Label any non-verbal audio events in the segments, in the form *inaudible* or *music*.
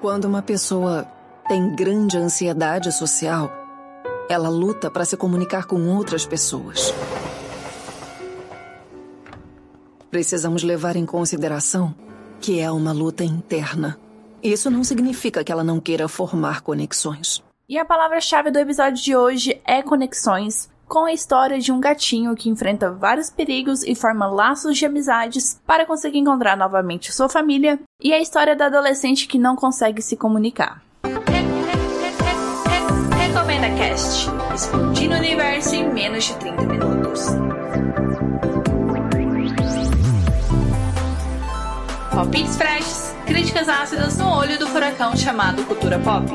Quando uma pessoa tem grande ansiedade social, ela luta para se comunicar com outras pessoas. Precisamos levar em consideração que é uma luta interna. Isso não significa que ela não queira formar conexões. E a palavra-chave do episódio de hoje é conexões, com a história de um gatinho que enfrenta vários perigos e forma laços de amizades para conseguir encontrar novamente sua família, e a história da adolescente que não consegue se comunicar. Recomenda Cast explodindo o universo em menos de 30 minutos. Palpites freshes, críticas ácidas no olho do furacão chamado cultura pop.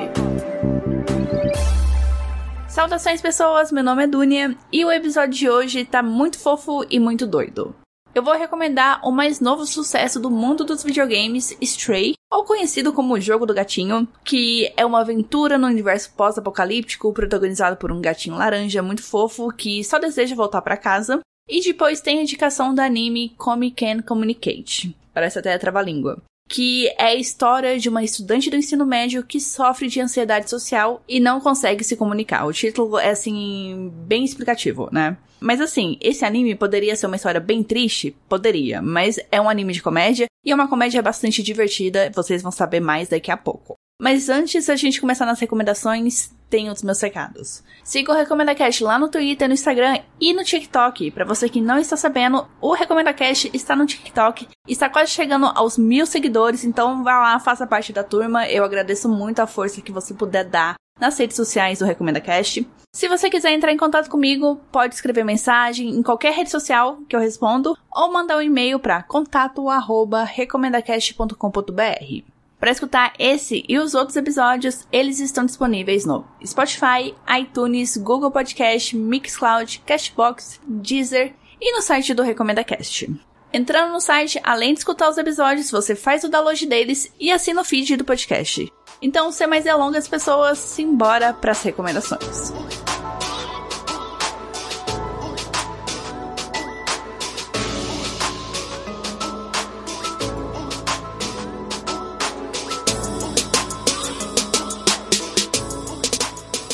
Saudações pessoas, meu nome é Dunia e o episódio de hoje tá muito fofo e muito doido. Eu vou recomendar o mais novo sucesso do mundo dos videogames, Stray, ou conhecido como o Jogo do Gatinho, que é uma aventura no universo pós-apocalíptico protagonizado por um gatinho laranja muito fofo que só deseja voltar para casa. E depois tem a indicação do anime Come Can Communicate. Parece até trava-língua que é a história de uma estudante do ensino médio que sofre de ansiedade social e não consegue se comunicar. O título é assim bem explicativo, né? Mas assim, esse anime poderia ser uma história bem triste? Poderia, mas é um anime de comédia e é uma comédia bastante divertida, vocês vão saber mais daqui a pouco. Mas antes da gente começar nas recomendações, tem os meus recados. Siga o Recomenda Cast lá no Twitter, no Instagram e no TikTok. Para você que não está sabendo, o Recomenda Cast está no TikTok, está quase chegando aos mil seguidores, então vá lá, faça parte da turma. Eu agradeço muito a força que você puder dar nas redes sociais do Recomenda Cast. Se você quiser entrar em contato comigo, pode escrever mensagem em qualquer rede social que eu respondo ou mandar um e-mail para contato@recomendacast.com.br. Para escutar esse e os outros episódios, eles estão disponíveis no Spotify, iTunes, Google Podcast, Mixcloud, Cashbox, Deezer e no site do Recomenda Cast. Entrando no site, além de escutar os episódios, você faz o download deles e assina o feed do podcast. Então, sem mais delongas, pessoas, simbora para as recomendações.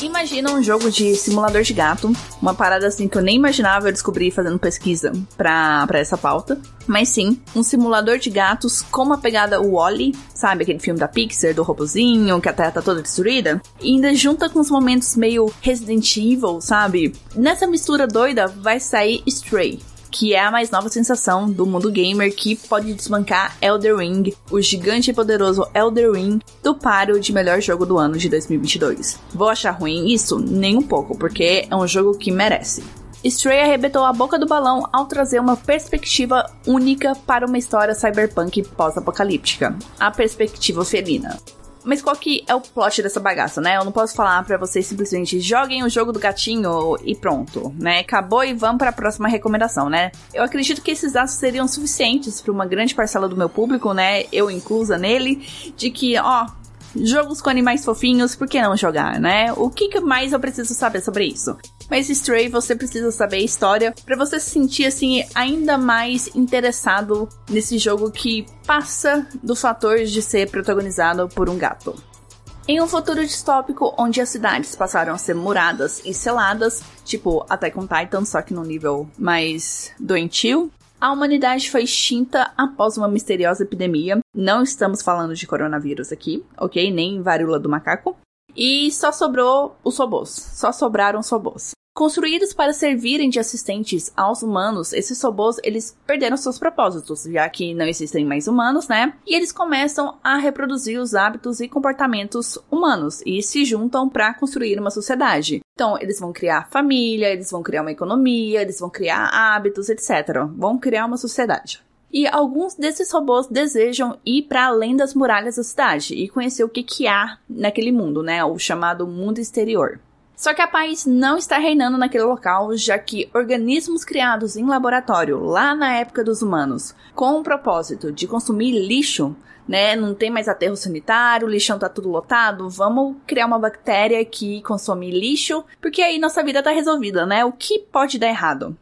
Imagina um jogo de simulador de gato, uma parada assim que eu nem imaginava eu descobrir fazendo pesquisa pra, pra essa pauta. Mas sim, um simulador de gatos com uma pegada Wally, sabe aquele filme da Pixar, do robozinho, que a terra tá toda destruída? E ainda junta com os momentos meio Resident Evil, sabe? Nessa mistura doida vai sair Stray, que é a mais nova sensação do mundo gamer que pode desbancar Elder Ring, o gigante e poderoso Elder Ring, do páreo de melhor jogo do ano de 2022. Vou achar ruim isso? Nem um pouco, porque é um jogo que merece. Stray arrebentou a boca do balão ao trazer uma perspectiva única para uma história cyberpunk pós-apocalíptica, a perspectiva felina. Mas qual que é o plot dessa bagaça, né? Eu não posso falar para vocês simplesmente joguem o jogo do gatinho e pronto, né? Acabou e vamos para a próxima recomendação, né? Eu acredito que esses dados seriam suficientes para uma grande parcela do meu público, né? Eu inclusa nele, de que, ó, jogos com animais fofinhos, por que não jogar, né? O que, que mais eu preciso saber sobre isso? Mas Stray, você precisa saber a história para você se sentir assim ainda mais interessado nesse jogo que passa do fator de ser protagonizado por um gato. Em um futuro distópico onde as cidades passaram a ser muradas e seladas, tipo Attack on Titan, só que num nível mais doentio, a humanidade foi extinta após uma misteriosa epidemia. Não estamos falando de coronavírus aqui, ok? Nem varíola do macaco. E só sobrou os robôs. Só sobraram os robôs. Construídos para servirem de assistentes aos humanos, esses robôs eles perderam seus propósitos, já que não existem mais humanos, né? E eles começam a reproduzir os hábitos e comportamentos humanos e se juntam para construir uma sociedade. Então, eles vão criar família, eles vão criar uma economia, eles vão criar hábitos, etc. Vão criar uma sociedade. E alguns desses robôs desejam ir para além das muralhas da cidade e conhecer o que, que há naquele mundo, né? O chamado mundo exterior. Só que a paz não está reinando naquele local, já que organismos criados em laboratório lá na época dos humanos, com o propósito de consumir lixo, né? Não tem mais aterro sanitário, o lixão tá tudo lotado. Vamos criar uma bactéria que consome lixo, porque aí nossa vida tá resolvida, né? O que pode dar errado?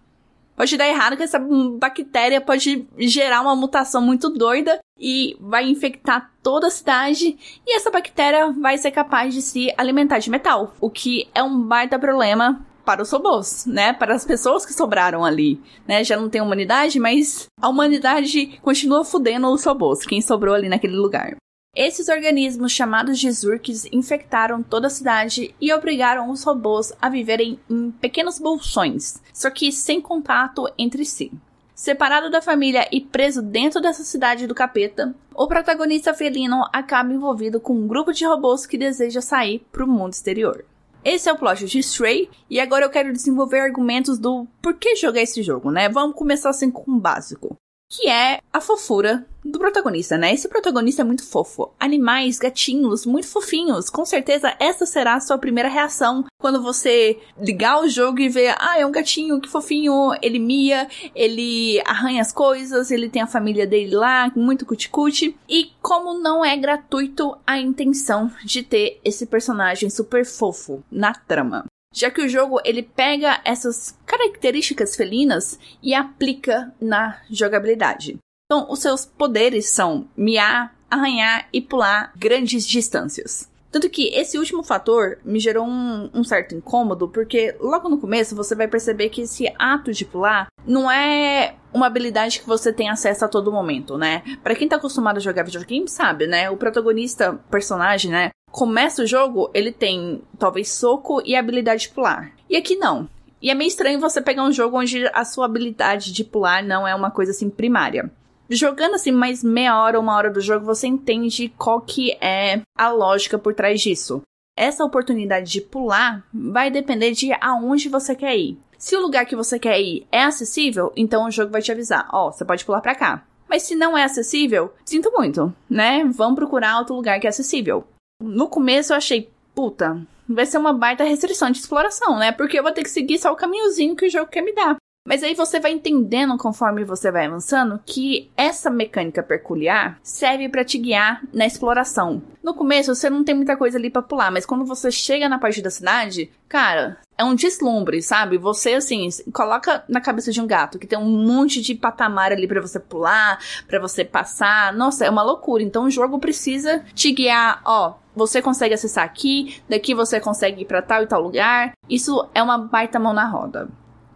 Pode dar errado que essa bactéria pode gerar uma mutação muito doida e vai infectar toda a cidade e essa bactéria vai ser capaz de se alimentar de metal, o que é um baita problema para os robôs, né? Para as pessoas que sobraram ali, né? Já não tem humanidade, mas a humanidade continua fudendo os robôs, quem sobrou ali naquele lugar. Esses organismos chamados de Zurks infectaram toda a cidade e obrigaram os robôs a viverem em pequenos bolsões, só que sem contato entre si. Separado da família e preso dentro dessa cidade do capeta, o protagonista felino acaba envolvido com um grupo de robôs que deseja sair para o mundo exterior. Esse é o plot de Stray, e agora eu quero desenvolver argumentos do por que jogar esse jogo, né? Vamos começar assim com o básico que é a fofura do protagonista, né? Esse protagonista é muito fofo. Animais, gatinhos, muito fofinhos. Com certeza essa será a sua primeira reação quando você ligar o jogo e ver, ah, é um gatinho, que fofinho, ele mia, ele arranha as coisas, ele tem a família dele lá, muito cuticute. E como não é gratuito a intenção de ter esse personagem super fofo na trama já que o jogo ele pega essas características felinas e aplica na jogabilidade. Então, os seus poderes são miar, arranhar e pular grandes distâncias. Tanto que esse último fator me gerou um, um, certo incômodo, porque logo no começo você vai perceber que esse ato de pular não é uma habilidade que você tem acesso a todo momento, né? Para quem tá acostumado a jogar videogame sabe, né? O protagonista, personagem, né? Começa o jogo, ele tem talvez soco e habilidade de pular. E aqui não. E é meio estranho você pegar um jogo onde a sua habilidade de pular não é uma coisa assim primária jogando assim mais meia hora, uma hora do jogo, você entende qual que é a lógica por trás disso. Essa oportunidade de pular vai depender de aonde você quer ir. Se o lugar que você quer ir é acessível, então o jogo vai te avisar, ó, oh, você pode pular para cá. Mas se não é acessível, sinto muito, né? Vamos procurar outro lugar que é acessível. No começo eu achei, puta, vai ser uma baita restrição de exploração, né? Porque eu vou ter que seguir só o caminhozinho que o jogo quer me dar. Mas aí você vai entendendo conforme você vai avançando que essa mecânica peculiar serve para te guiar na exploração. No começo você não tem muita coisa ali para pular, mas quando você chega na parte da cidade, cara, é um deslumbre, sabe? Você assim, coloca na cabeça de um gato que tem um monte de patamar ali para você pular, para você passar. Nossa, é uma loucura. Então o jogo precisa te guiar, ó, você consegue acessar aqui, daqui você consegue ir para tal e tal lugar. Isso é uma baita mão na roda.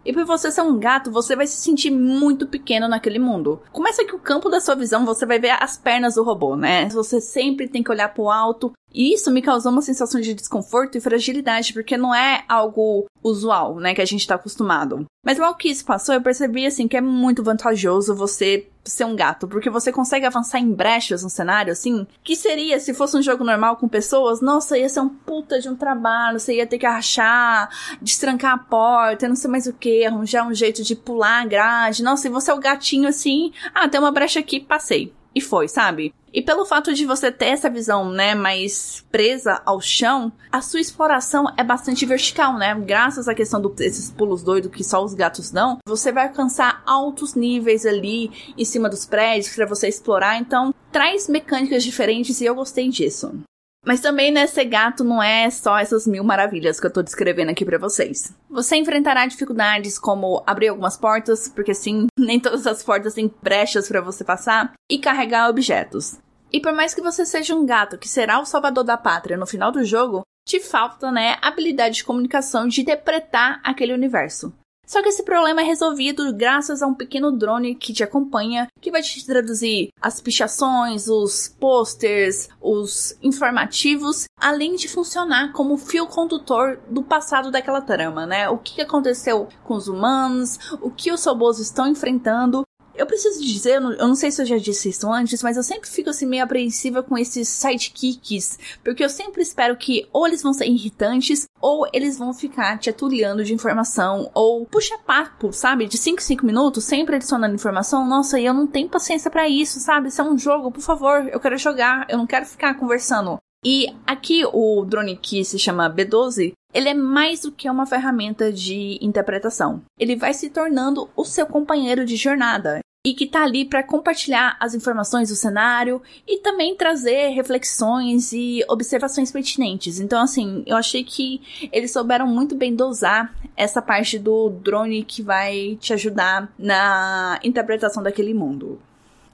E por você ser um gato, você vai se sentir muito pequeno naquele mundo. Começa que o campo da sua visão, você vai ver as pernas do robô, né? Você sempre tem que olhar pro alto. E isso me causou uma sensação de desconforto e fragilidade, porque não é algo usual, né, que a gente tá acostumado. Mas logo que isso passou, eu percebi, assim, que é muito vantajoso você ser um gato, porque você consegue avançar em brechas no cenário, assim, que seria, se fosse um jogo normal com pessoas, nossa, ia ser um puta de um trabalho, você ia ter que achar, destrancar a porta, não sei mais o que, arranjar um jeito de pular a grade, nossa, e você é o gatinho assim, ah, tem uma brecha aqui, passei e foi, sabe? E pelo fato de você ter essa visão, né, mais presa ao chão, a sua exploração é bastante vertical, né? Graças à questão desses pulos doidos que só os gatos dão, você vai alcançar altos níveis ali em cima dos prédios para você explorar. Então, traz mecânicas diferentes e eu gostei disso. Mas também, né, ser gato não é só essas mil maravilhas que eu tô descrevendo aqui para vocês. Você enfrentará dificuldades como abrir algumas portas, porque sim, *laughs* nem todas as portas têm brechas para você passar, e carregar objetos. E por mais que você seja um gato que será o salvador da pátria no final do jogo, te falta, né, habilidade de comunicação de interpretar aquele universo. Só que esse problema é resolvido graças a um pequeno drone que te acompanha, que vai te traduzir as pichações, os posters, os informativos, além de funcionar como fio condutor do passado daquela trama, né? O que aconteceu com os humanos, o que os robôs estão enfrentando eu preciso dizer, eu não sei se eu já disse isso antes, mas eu sempre fico assim meio apreensiva com esses sidekicks, porque eu sempre espero que ou eles vão ser irritantes, ou eles vão ficar te atulhando de informação, ou puxa papo, sabe? De 5 em 5 minutos, sempre adicionando informação. Nossa, e eu não tenho paciência para isso, sabe? Isso é um jogo, por favor, eu quero jogar, eu não quero ficar conversando. E aqui o drone que se chama B12, ele é mais do que uma ferramenta de interpretação. Ele vai se tornando o seu companheiro de jornada. E que tá ali para compartilhar as informações do cenário e também trazer reflexões e observações pertinentes. Então, assim, eu achei que eles souberam muito bem dosar essa parte do drone que vai te ajudar na interpretação daquele mundo.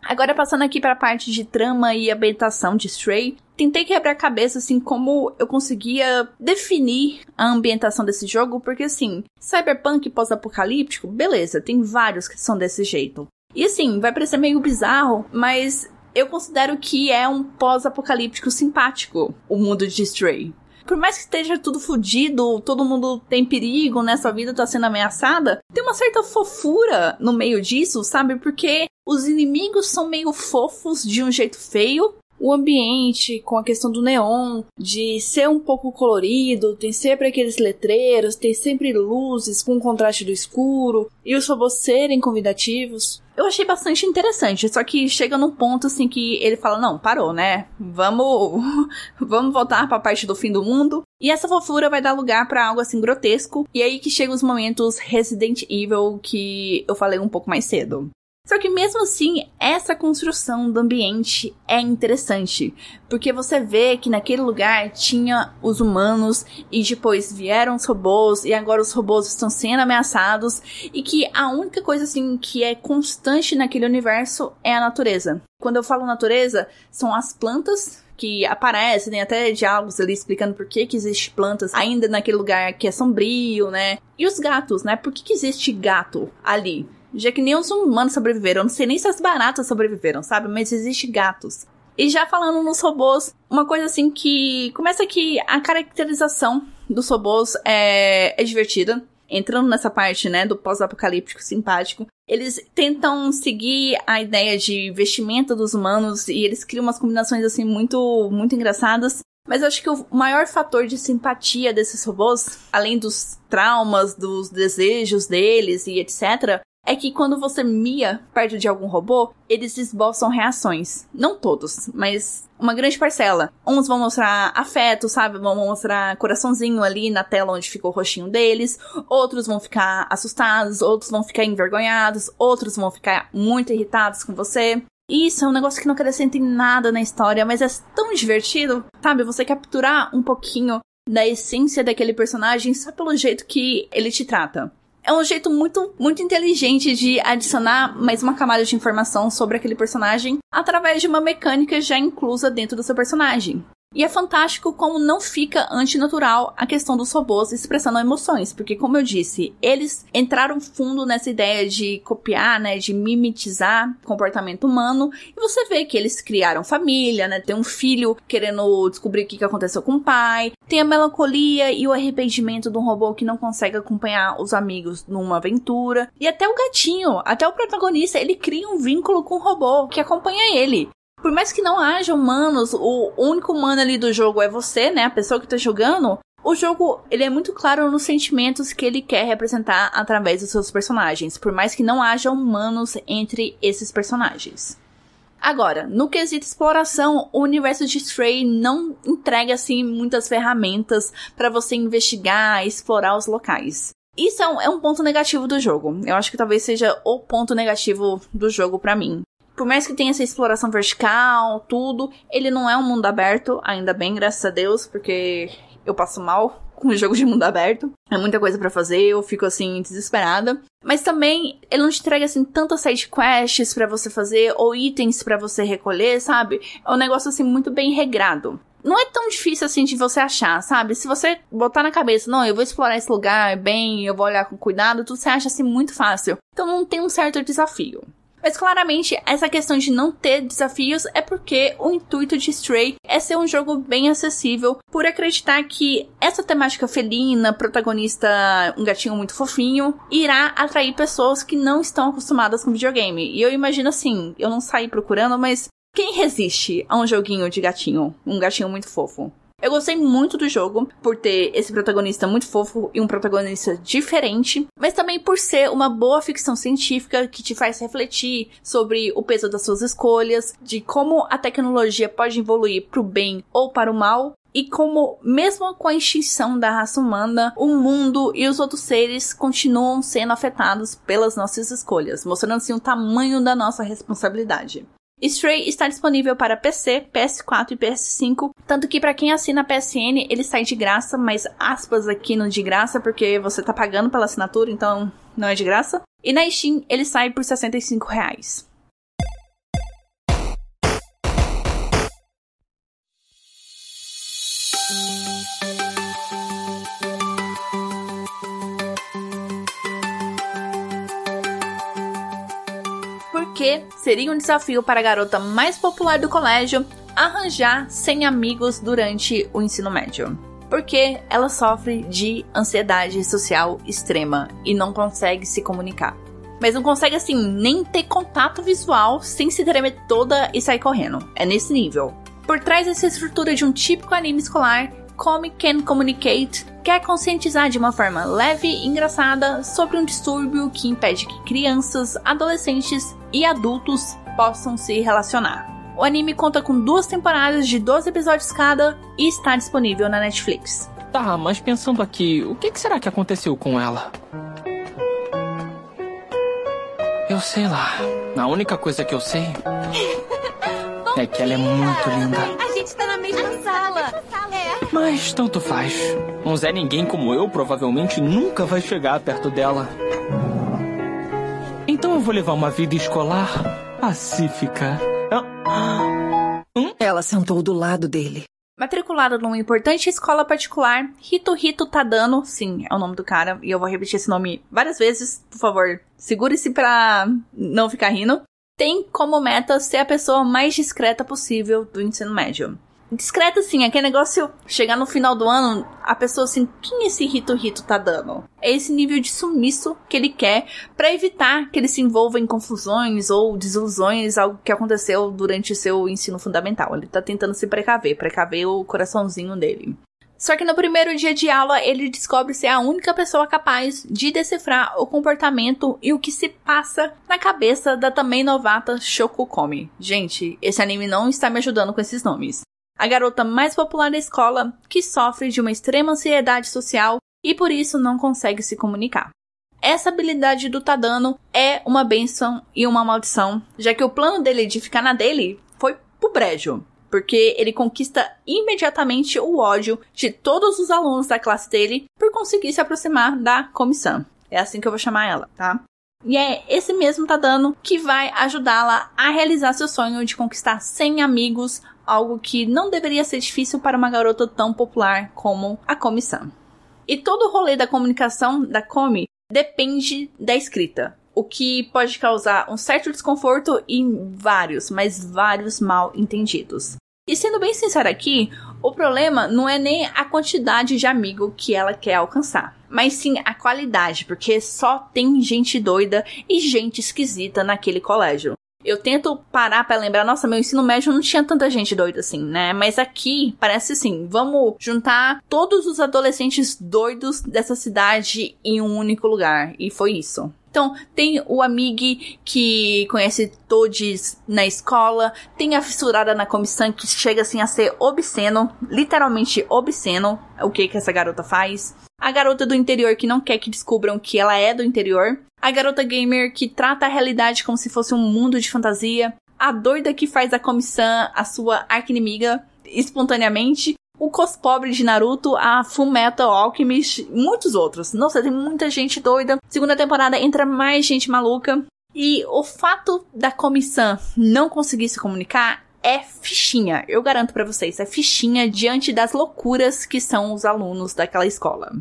Agora passando aqui para a parte de trama e ambientação de Stray, tentei quebrar a cabeça assim como eu conseguia definir a ambientação desse jogo, porque assim, cyberpunk pós-apocalíptico, beleza, tem vários que são desse jeito. E assim, vai parecer meio bizarro, mas eu considero que é um pós-apocalíptico simpático o mundo de Stray. Por mais que esteja tudo fodido, todo mundo tem perigo, né? Sua vida tá sendo ameaçada, tem uma certa fofura no meio disso, sabe? Porque os inimigos são meio fofos de um jeito feio, o ambiente, com a questão do neon, de ser um pouco colorido, tem sempre aqueles letreiros, tem sempre luzes com o contraste do escuro, e os robôs serem convidativos. Eu achei bastante interessante, só que chega num ponto assim que ele fala: "Não, parou, né? Vamos *laughs* vamos voltar para a parte do fim do mundo". E essa fofura vai dar lugar para algo assim grotesco, e é aí que chegam os momentos Resident Evil que eu falei um pouco mais cedo. Só que mesmo assim, essa construção do ambiente é interessante, porque você vê que naquele lugar tinha os humanos e depois vieram os robôs e agora os robôs estão sendo ameaçados e que a única coisa assim que é constante naquele universo é a natureza. Quando eu falo natureza, são as plantas que aparecem, tem até diálogos ali explicando por que que existe plantas ainda naquele lugar que é sombrio, né? E os gatos, né? Por que que existe gato ali? Já que nem os humanos sobreviveram. Não sei nem se as baratas sobreviveram, sabe? Mas existe gatos. E já falando nos robôs, uma coisa assim que começa que a caracterização dos robôs é, é divertida. Entrando nessa parte, né, do pós-apocalíptico simpático, eles tentam seguir a ideia de vestimenta dos humanos e eles criam umas combinações assim muito muito engraçadas. Mas eu acho que o maior fator de simpatia desses robôs, além dos traumas, dos desejos deles e etc., é que quando você mia perto de algum robô, eles esboçam reações. Não todos, mas uma grande parcela. Uns vão mostrar afeto, sabe? Vão mostrar coraçãozinho ali na tela onde ficou o rostinho deles. Outros vão ficar assustados, outros vão ficar envergonhados, outros vão ficar muito irritados com você. Isso é um negócio que não acrescenta em nada na história, mas é tão divertido, sabe? Você capturar um pouquinho da essência daquele personagem só pelo jeito que ele te trata é um jeito muito, muito inteligente de adicionar mais uma camada de informação sobre aquele personagem através de uma mecânica já inclusa dentro do seu personagem. E é fantástico como não fica antinatural a questão dos robôs expressando emoções, porque como eu disse, eles entraram fundo nessa ideia de copiar, né, de mimetizar comportamento humano, e você vê que eles criaram família, né, tem um filho querendo descobrir o que aconteceu com o pai, tem a melancolia e o arrependimento de um robô que não consegue acompanhar os amigos numa aventura, e até o gatinho, até o protagonista, ele cria um vínculo com o robô que acompanha ele. Por mais que não haja humanos, o único humano ali do jogo é você, né? A pessoa que tá jogando. O jogo, ele é muito claro nos sentimentos que ele quer representar através dos seus personagens, por mais que não haja humanos entre esses personagens. Agora, no quesito exploração, o universo de Stray não entrega assim muitas ferramentas para você investigar explorar os locais. Isso é um, é um, ponto negativo do jogo. Eu acho que talvez seja o ponto negativo do jogo para mim por mais que tenha essa exploração vertical, tudo, ele não é um mundo aberto, ainda bem, graças a Deus, porque eu passo mal *laughs* com o jogo de mundo aberto. É muita coisa para fazer, eu fico assim desesperada. Mas também ele não te entrega assim tantas side quests para você fazer ou itens para você recolher, sabe? É um negócio assim muito bem regrado. Não é tão difícil assim de você achar, sabe? Se você botar na cabeça, não, eu vou explorar esse lugar bem, eu vou olhar com cuidado, tudo você acha assim muito fácil. Então não tem um certo desafio. Mas claramente, essa questão de não ter desafios é porque o intuito de Stray é ser um jogo bem acessível, por acreditar que essa temática felina, protagonista um gatinho muito fofinho, irá atrair pessoas que não estão acostumadas com videogame. E eu imagino assim, eu não saí procurando, mas quem resiste a um joguinho de gatinho? Um gatinho muito fofo. Eu gostei muito do jogo por ter esse protagonista muito fofo e um protagonista diferente, mas também por ser uma boa ficção científica que te faz refletir sobre o peso das suas escolhas, de como a tecnologia pode evoluir para o bem ou para o mal, e como, mesmo com a extinção da raça humana, o mundo e os outros seres continuam sendo afetados pelas nossas escolhas, mostrando assim o tamanho da nossa responsabilidade. Stray está disponível para PC, PS4 e PS5, tanto que para quem assina a PSN ele sai de graça, mas aspas aqui no de graça porque você tá pagando pela assinatura, então não é de graça. E na Steam ele sai por 65 reais. Porque seria um desafio para a garota mais popular do colégio arranjar 100 amigos durante o ensino médio. Porque ela sofre de ansiedade social extrema e não consegue se comunicar. Mas não consegue, assim, nem ter contato visual sem se tremer toda e sair correndo. É nesse nível. Por trás dessa estrutura de um típico anime escolar, Comic Can Communicate quer conscientizar de uma forma leve e engraçada sobre um distúrbio que impede que crianças, adolescentes e adultos possam se relacionar. O anime conta com duas temporadas de 12 episódios cada e está disponível na Netflix. Tá, mas pensando aqui, o que, será que aconteceu com ela? Eu sei lá. A única coisa que eu sei *laughs* é que ela é muito linda. A gente tá na mesma sala. Mas tanto faz. Um Zé Ninguém como eu provavelmente nunca vai chegar perto dela. Eu vou levar uma vida escolar pacífica. Hum? Ela sentou do lado dele. Matriculada numa importante escola particular, Rito Rito Tadano, sim, é o nome do cara, e eu vou repetir esse nome várias vezes, por favor, segure-se pra não ficar rindo, tem como meta ser a pessoa mais discreta possível do ensino médio discreta assim, aquele negócio chegar no final do ano, a pessoa assim, quem esse Rito Rito tá dando? É esse nível de sumiço que ele quer para evitar que ele se envolva em confusões ou desilusões, algo que aconteceu durante seu ensino fundamental. Ele tá tentando se precaver, precaver o coraçãozinho dele. Só que no primeiro dia de aula, ele descobre ser a única pessoa capaz de decifrar o comportamento e o que se passa na cabeça da também novata Shokukomi. Gente, esse anime não está me ajudando com esses nomes a garota mais popular da escola, que sofre de uma extrema ansiedade social e por isso não consegue se comunicar. Essa habilidade do Tadano é uma benção e uma maldição, já que o plano dele de ficar na dele foi pro brejo, porque ele conquista imediatamente o ódio de todos os alunos da classe dele por conseguir se aproximar da comissão. É assim que eu vou chamar ela, tá? E é esse mesmo Tadano que vai ajudá-la a realizar seu sonho de conquistar 100 amigos algo que não deveria ser difícil para uma garota tão popular como a Komi-san. E todo o rolê da comunicação da Komi depende da escrita, o que pode causar um certo desconforto e vários, mas vários mal entendidos. E sendo bem sincera aqui, o problema não é nem a quantidade de amigo que ela quer alcançar, mas sim a qualidade, porque só tem gente doida e gente esquisita naquele colégio. Eu tento parar para lembrar, nossa, meu ensino médio não tinha tanta gente doida assim, né? Mas aqui parece assim, vamos juntar todos os adolescentes doidos dessa cidade em um único lugar. E foi isso. Então, tem o Amig que conhece todos na escola, tem a fissurada na comissão que chega assim a ser obsceno, literalmente obsceno, o que que essa garota faz. A garota do interior que não quer que descubram que ela é do interior. A garota gamer que trata a realidade como se fosse um mundo de fantasia, a doida que faz a comissão a sua arquinimiga espontaneamente, o cospobre de Naruto, a Fullmetal Alchemist, muitos outros. Nossa, tem muita gente doida. Segunda temporada entra mais gente maluca. E o fato da comissão não conseguir se comunicar é fichinha. Eu garanto para vocês, é fichinha diante das loucuras que são os alunos daquela escola.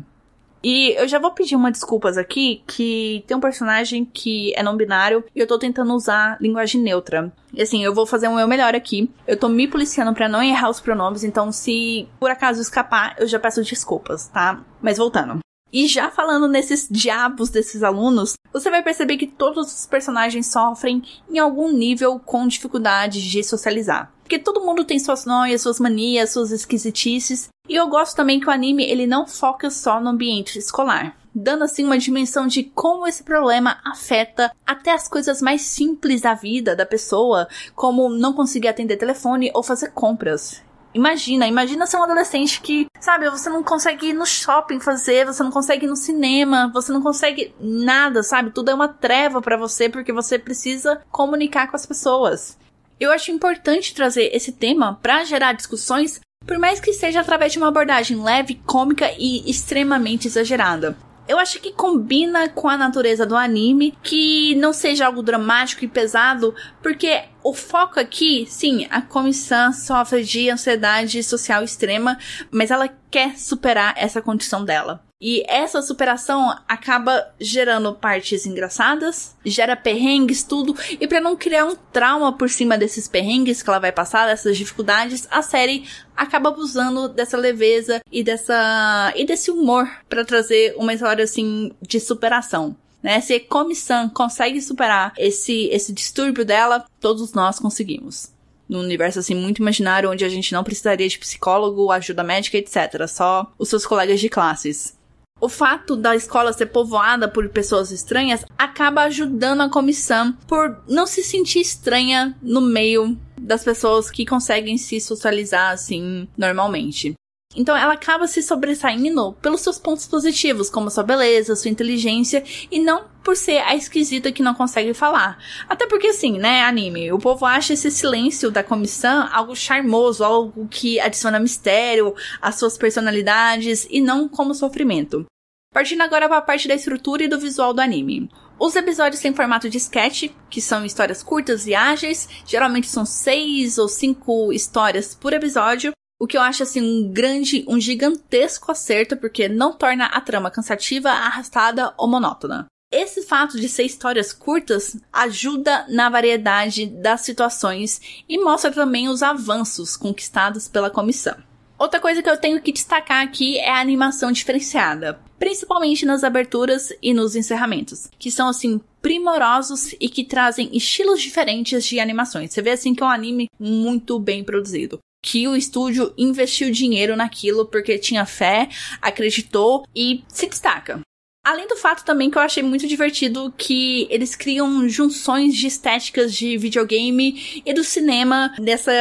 E eu já vou pedir uma desculpas aqui, que tem um personagem que é não binário e eu tô tentando usar linguagem neutra. E assim, eu vou fazer o meu melhor aqui. Eu tô me policiando para não errar os pronomes, então se por acaso escapar, eu já peço desculpas, tá? Mas voltando. E já falando nesses diabos desses alunos, você vai perceber que todos os personagens sofrem em algum nível com dificuldade de socializar. Porque todo mundo tem suas noias, suas manias, suas esquisitices. E eu gosto também que o anime ele não foca só no ambiente escolar, dando assim uma dimensão de como esse problema afeta até as coisas mais simples da vida da pessoa, como não conseguir atender telefone ou fazer compras. Imagina, imagina ser um adolescente que, sabe, você não consegue ir no shopping fazer, você não consegue ir no cinema, você não consegue nada, sabe? Tudo é uma treva para você porque você precisa comunicar com as pessoas. Eu acho importante trazer esse tema para gerar discussões, por mais que seja através de uma abordagem leve, cômica e extremamente exagerada eu acho que combina com a natureza do anime, que não seja algo dramático e pesado, porque o foco aqui, sim, a comissão sofre de ansiedade social extrema, mas ela quer superar essa condição dela. E essa superação acaba gerando partes engraçadas, gera perrengues, tudo. E para não criar um trauma por cima desses perrengues que ela vai passar, dessas dificuldades, a série acaba abusando dessa leveza e dessa e desse humor para trazer uma história assim de superação. Né? Se Comissão consegue superar esse esse distúrbio dela, todos nós conseguimos num universo assim muito imaginário onde a gente não precisaria de psicólogo, ajuda médica, etc. Só os seus colegas de classes. O fato da escola ser povoada por pessoas estranhas acaba ajudando a comissão por não se sentir estranha no meio das pessoas que conseguem se socializar assim normalmente. Então ela acaba se sobressaindo pelos seus pontos positivos, como sua beleza, sua inteligência, e não por ser a esquisita que não consegue falar. Até porque assim, né, anime, o povo acha esse silêncio da comissão algo charmoso, algo que adiciona mistério às suas personalidades e não como sofrimento. Partindo agora para a parte da estrutura e do visual do anime. Os episódios têm formato de sketch, que são histórias curtas e ágeis, geralmente são seis ou cinco histórias por episódio, o que eu acho assim um grande, um gigantesco acerto, porque não torna a trama cansativa, arrastada ou monótona. Esse fato de ser histórias curtas ajuda na variedade das situações e mostra também os avanços conquistados pela comissão. Outra coisa que eu tenho que destacar aqui é a animação diferenciada, principalmente nas aberturas e nos encerramentos, que são assim primorosos e que trazem estilos diferentes de animações. Você vê assim que é um anime muito bem produzido que o estúdio investiu dinheiro naquilo porque tinha fé, acreditou e se destaca. Além do fato também que eu achei muito divertido que eles criam junções de estéticas de videogame e do cinema dessa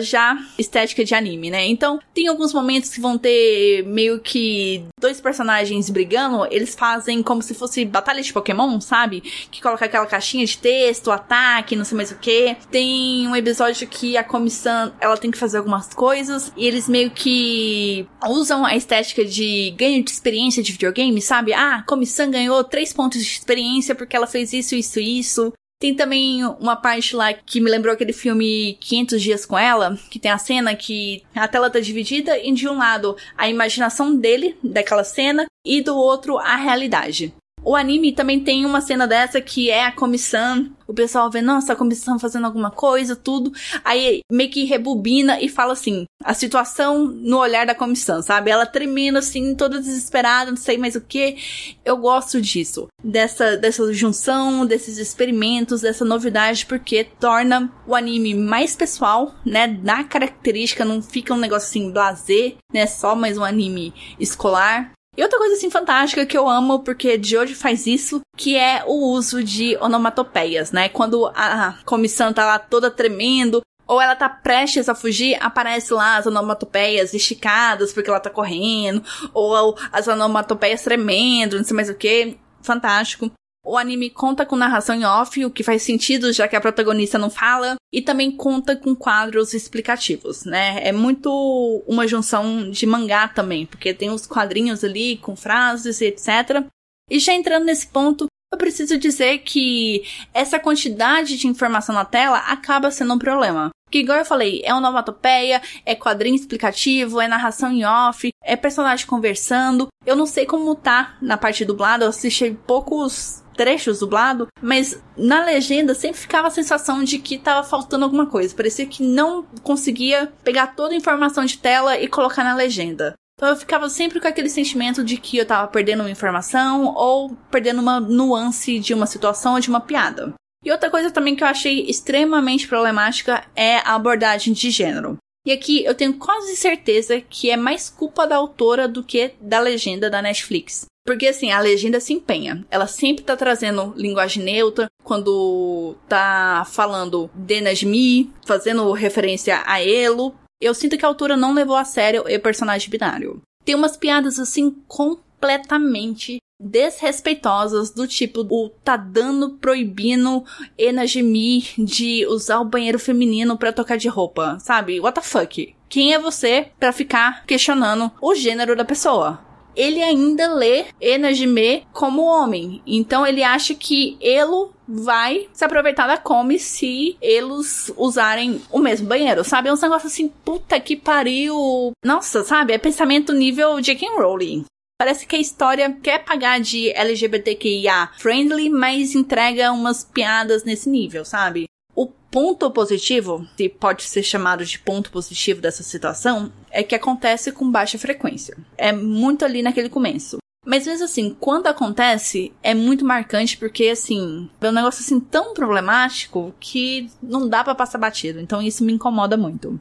já estética de anime, né? Então, tem alguns momentos que vão ter meio que dois personagens brigando, eles fazem como se fosse batalha de Pokémon, sabe? Que coloca aquela caixinha de texto, ataque, não sei mais o que. Tem um episódio que a comissão, ela tem que fazer algumas coisas e eles meio que usam a estética de ganho de experiência de videogame, sabe? Ah, comissão ganhou três pontos de experiência porque ela fez isso, isso e isso. Tem também uma parte lá que me lembrou aquele filme 500 Dias com Ela, que tem a cena que a tela tá dividida e de um lado a imaginação dele, daquela cena, e do outro a realidade. O anime também tem uma cena dessa que é a comissão. O pessoal vê, nossa, a comissão fazendo alguma coisa, tudo. Aí meio que rebobina e fala assim: a situação no olhar da comissão, sabe? Ela tremendo assim, toda desesperada, não sei mais o que. Eu gosto disso. Dessa, dessa junção, desses experimentos, dessa novidade, porque torna o anime mais pessoal, né? Na característica, não fica um negócio assim, blazer, né? Só mais um anime escolar. E outra coisa assim fantástica que eu amo, porque de hoje faz isso, que é o uso de onomatopeias, né? Quando a comissão tá lá toda tremendo, ou ela tá prestes a fugir, aparece lá as onomatopeias esticadas porque ela tá correndo, ou as onomatopeias tremendo, não sei mais o que. Fantástico. O anime conta com narração em off, o que faz sentido já que a protagonista não fala, e também conta com quadros explicativos, né? É muito uma junção de mangá também, porque tem os quadrinhos ali com frases e etc. E já entrando nesse ponto, eu preciso dizer que essa quantidade de informação na tela acaba sendo um problema. Porque, igual eu falei, é onomatopeia, é quadrinho explicativo, é narração em off, é personagem conversando. Eu não sei como tá na parte dublada, eu assisti poucos trechos dublado, mas na legenda sempre ficava a sensação de que tava faltando alguma coisa. Parecia que não conseguia pegar toda a informação de tela e colocar na legenda. Então eu ficava sempre com aquele sentimento de que eu tava perdendo uma informação ou perdendo uma nuance de uma situação ou de uma piada. E outra coisa também que eu achei extremamente problemática é a abordagem de gênero. E aqui eu tenho quase certeza que é mais culpa da autora do que da legenda da Netflix. Porque assim, a legenda se empenha. Ela sempre tá trazendo linguagem neutra, quando tá falando Denasmi, fazendo referência a Elo. Eu sinto que a autora não levou a sério o personagem binário. Tem umas piadas assim completamente desrespeitosas do tipo o tá dando proibindo Enajimi de usar o banheiro feminino para tocar de roupa, sabe? What the fuck? Quem é você para ficar questionando o gênero da pessoa? Ele ainda lê Enajime como homem, então ele acha que Elo vai se aproveitar da Come se eles usarem o mesmo banheiro, sabe? É um negócio assim, puta que pariu. Nossa, sabe? É pensamento nível J.K. Rowling. Parece que a história quer pagar de LGBTQIA friendly, mas entrega umas piadas nesse nível, sabe? O ponto positivo, se pode ser chamado de ponto positivo dessa situação, é que acontece com baixa frequência. É muito ali naquele começo. Mas mesmo assim, quando acontece, é muito marcante porque, assim, é um negócio assim tão problemático que não dá para passar batido. Então isso me incomoda muito.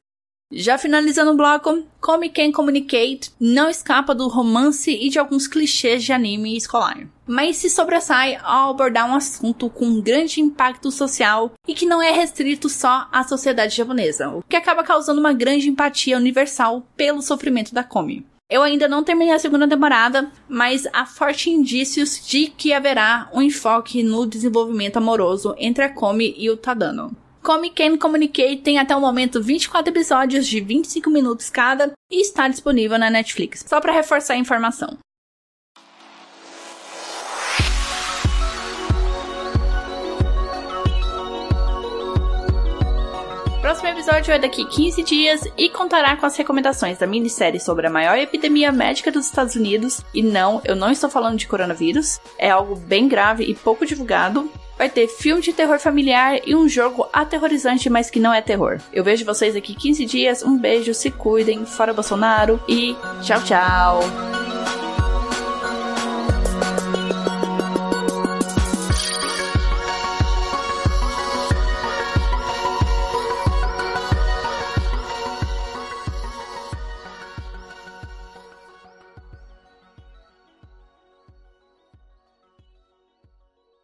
Já finalizando o bloco, Come Can Communicate não escapa do romance e de alguns clichês de anime escolar, mas se sobressai ao abordar um assunto com grande impacto social e que não é restrito só à sociedade japonesa, o que acaba causando uma grande empatia universal pelo sofrimento da Komi. Eu ainda não terminei a segunda temporada, mas há fortes indícios de que haverá um enfoque no desenvolvimento amoroso entre a Komi e o Tadano. Comic Can Communicate tem até o momento 24 episódios de 25 minutos cada e está disponível na Netflix, só para reforçar a informação. Próximo episódio é daqui 15 dias e contará com as recomendações da minissérie sobre a maior epidemia médica dos Estados Unidos. E não, eu não estou falando de coronavírus, é algo bem grave e pouco divulgado. Vai ter filme de terror familiar e um jogo aterrorizante, mas que não é terror. Eu vejo vocês aqui 15 dias. Um beijo, se cuidem, fora Bolsonaro e tchau, tchau.